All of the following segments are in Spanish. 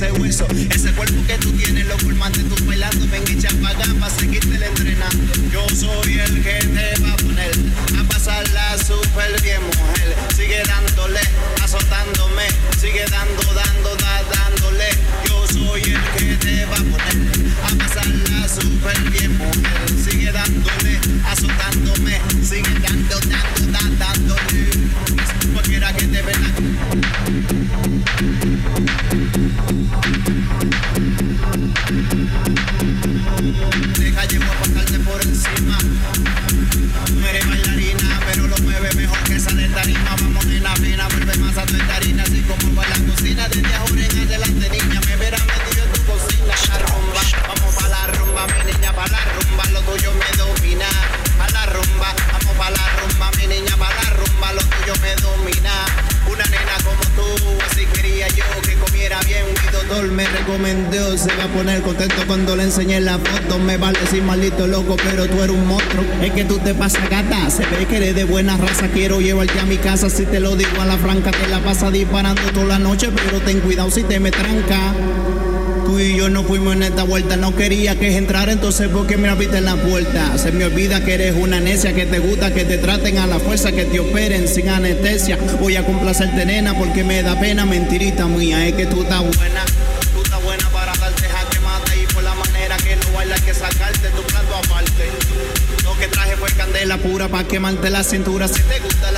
ese hueso. Ese cuerpo que tú tienes, los formantes, tú bailando, venga y chapa, poner contento cuando le enseñé la foto. Me vale decir maldito loco, pero tú eres un monstruo. Es que tú te pasas gata, se ve que eres de buena raza. Quiero llevarte a mi casa, si te lo digo a la franca. Te la pasa disparando toda la noche, pero ten cuidado si te me tranca. Tú y yo no fuimos en esta vuelta, no quería que entrara, entonces porque me abriste en la puerta. Se me olvida que eres una necia, que te gusta que te traten a la fuerza, que te operen sin anestesia. Voy a complacerte nena porque me da pena, mentirita mía, es que tú estás buena. pa' quemarte la cintura si te gusta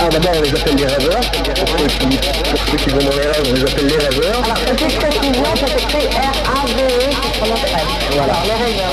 ah, d'abord on les appelle les rêveurs. Pour ceux, qui, pour ceux qui vont dans les rêves, on les appelle les rêveurs. Alors, petite précision, ça s'écrit R-A-V-E, qui prononce. Voilà. Alors, les rêveurs,